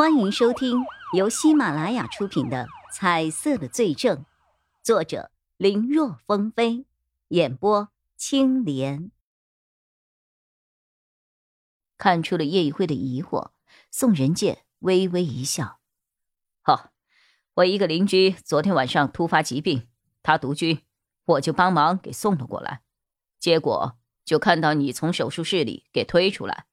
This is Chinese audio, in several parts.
欢迎收听由喜马拉雅出品的《彩色的罪证》，作者林若风飞，演播青莲。看出了叶一辉的疑惑，宋仁健微微一笑：“好，我一个邻居昨天晚上突发疾病，他独居，我就帮忙给送了过来。结果就看到你从手术室里给推出来。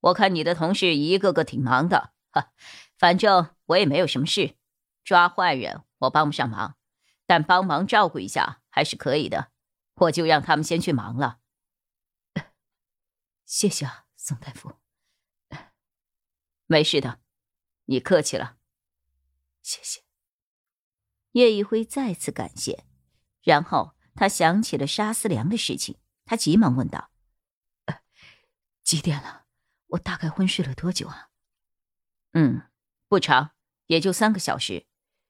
我看你的同事一个个挺忙的。” 反正我也没有什么事，抓坏人我帮不上忙，但帮忙照顾一下还是可以的。我就让他们先去忙了。谢谢啊，宋大夫。没事的，你客气了。谢谢。叶一辉再次感谢，然后他想起了沙思良的事情，他急忙问道：“几点了？我大概昏睡了多久啊？”嗯，不长，也就三个小时。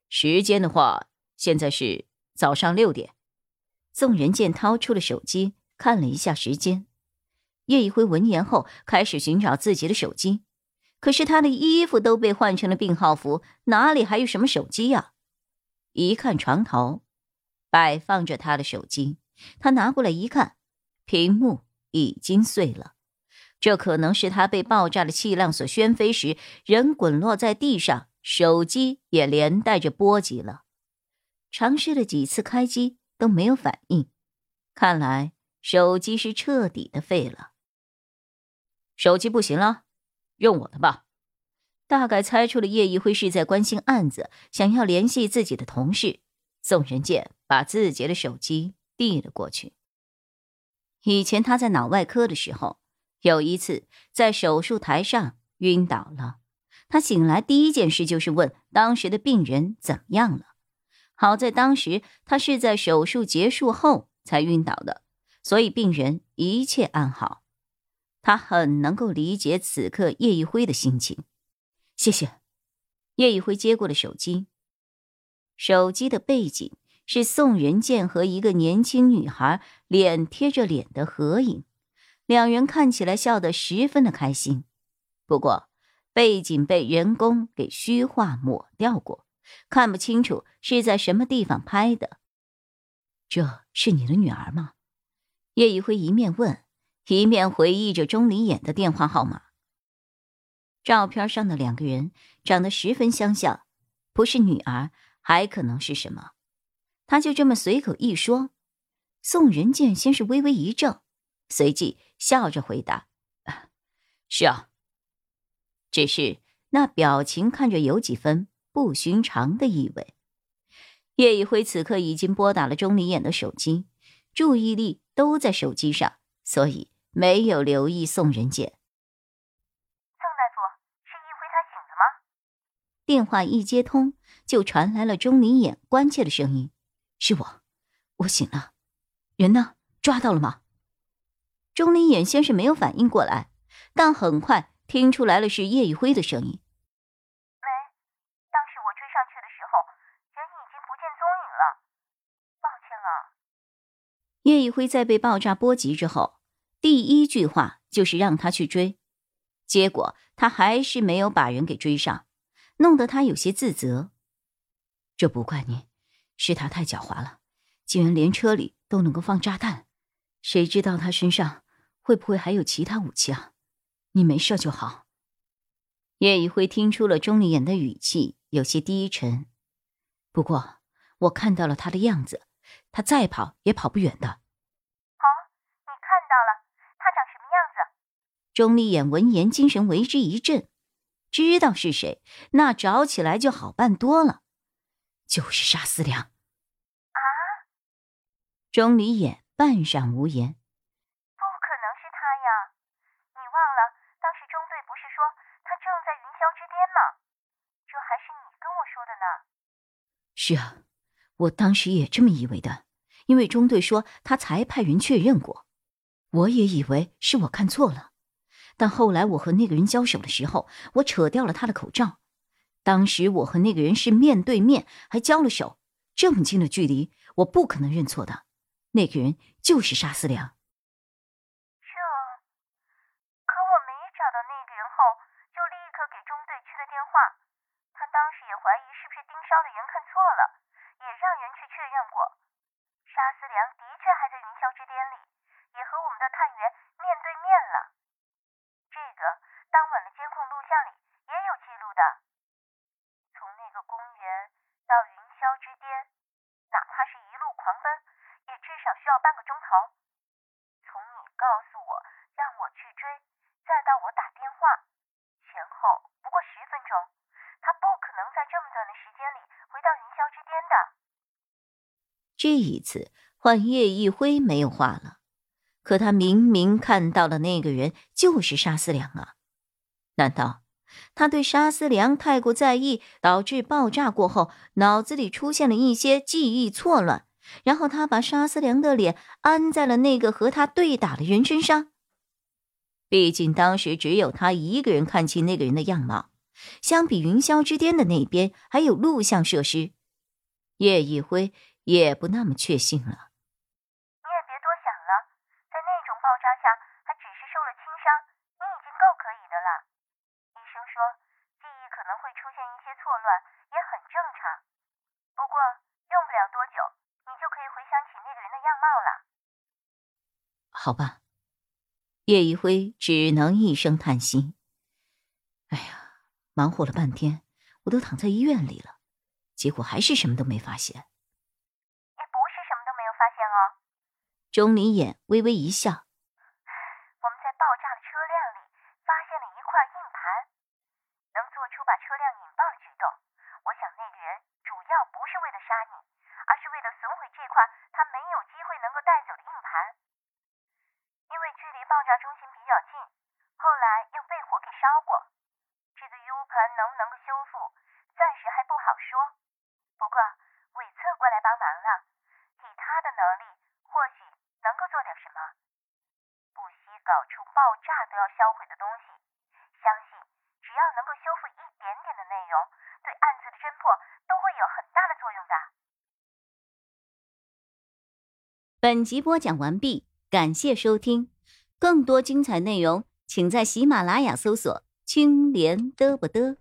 时间的话，现在是早上六点。宋仁健掏出了手机，看了一下时间。叶一辉闻言后，开始寻找自己的手机，可是他的衣服都被换成了病号服，哪里还有什么手机呀？一看床头，摆放着他的手机，他拿过来一看，屏幕已经碎了。这可能是他被爆炸的气浪所掀飞时，人滚落在地上，手机也连带着波及了。尝试了几次开机都没有反应，看来手机是彻底的废了。手机不行了，用我的吧。大概猜出了叶一辉是在关心案子，想要联系自己的同事。宋仁健把自己的手机递了过去。以前他在脑外科的时候。有一次在手术台上晕倒了，他醒来第一件事就是问当时的病人怎么样了。好在当时他是在手术结束后才晕倒的，所以病人一切安好。他很能够理解此刻叶一辉的心情。谢谢。叶一辉接过了手机，手机的背景是宋仁健和一个年轻女孩脸贴着脸的合影。两人看起来笑得十分的开心，不过背景被人工给虚化抹掉过，看不清楚是在什么地方拍的。这是你的女儿吗？叶一辉一面问，一面回忆着钟离眼的电话号码。照片上的两个人长得十分相像，不是女儿还可能是什么？他就这么随口一说，宋仁健先是微微一怔，随即。笑着回答：“是啊。”只是那表情看着有几分不寻常的意味。叶一辉此刻已经拨打了钟离眼的手机，注意力都在手机上，所以没有留意宋仁杰。宋大夫，是一辉他醒了吗？电话一接通，就传来了钟离眼关切的声音：“是我，我醒了。人呢？抓到了吗？”钟离眼先是没有反应过来，但很快听出来了是叶一辉的声音。喂，当时我追上去的时候，人已经不见踪影了，抱歉了。叶一辉在被爆炸波及之后，第一句话就是让他去追，结果他还是没有把人给追上，弄得他有些自责。这不怪你，是他太狡猾了，竟然连车里都能够放炸弹，谁知道他身上。会不会还有其他武器啊？你没事就好。叶一辉听出了钟离眼的语气有些低沉，不过我看到了他的样子，他再跑也跑不远的。哦，你看到了他长什么样子？钟离眼闻言精神为之一振，知道是谁，那找起来就好办多了，就是沙思良。啊！钟离眼半晌无言。是你跟我说的呢。是啊，我当时也这么以为的，因为中队说他才派人确认过，我也以为是我看错了。但后来我和那个人交手的时候，我扯掉了他的口罩，当时我和那个人是面对面，还交了手，这么近的距离，我不可能认错的。那个人就是沙思良。这，可我没找到那个人后，电话。他当时也怀疑是不是盯梢的人看错了，也让人去确认过。沙思良的确还在云霄之巅里，也和我们的探员面对面了。这个当晚的监控录像里也有记录的。从那个公园到云霄之巅，哪怕是一路狂奔，也至少需要半个钟头。从你告诉我让我去追，再到我打电话，前后不过十分钟。他不可能在这么短的时间里回到云霄之巅的。这一次换叶一辉没有话了，可他明明看到了那个人就是沙思良啊！难道他对沙思良太过在意，导致爆炸过后脑子里出现了一些记忆错乱，然后他把沙思良的脸安在了那个和他对打的人身上？毕竟当时只有他一个人看清那个人的样貌。相比云霄之巅的那边还有录像设施，叶一辉也不那么确信了。你也别多想了，在那种爆炸下还只是受了轻伤，你已经够可以的了。医生说记忆可能会出现一些错乱，也很正常。不过用不了多久，你就可以回想起那个人的样貌了。好吧，叶一辉只能一声叹息。哎呀。忙活了半天，我都躺在医院里了，结果还是什么都没发现。也不是什么都没有发现哦。钟离眼微微一笑。我们在爆炸的车辆里发现了一块硬盘，能做出把车辆引爆的举动。我想那个人主要不是为了杀你，而是为了损毁这块他没有机会能够带走的硬盘。因为距离爆炸中心比较近，后来。能不能够修复，暂时还不好说。不过韦策过来帮忙了，以他的能力，或许能够做点什么。不惜搞出爆炸都要销毁的东西，相信只要能够修复一点点的内容，对案子的侦破都会有很大的作用的。本集播讲完毕，感谢收听。更多精彩内容，请在喜马拉雅搜索。青莲嘚不嘚。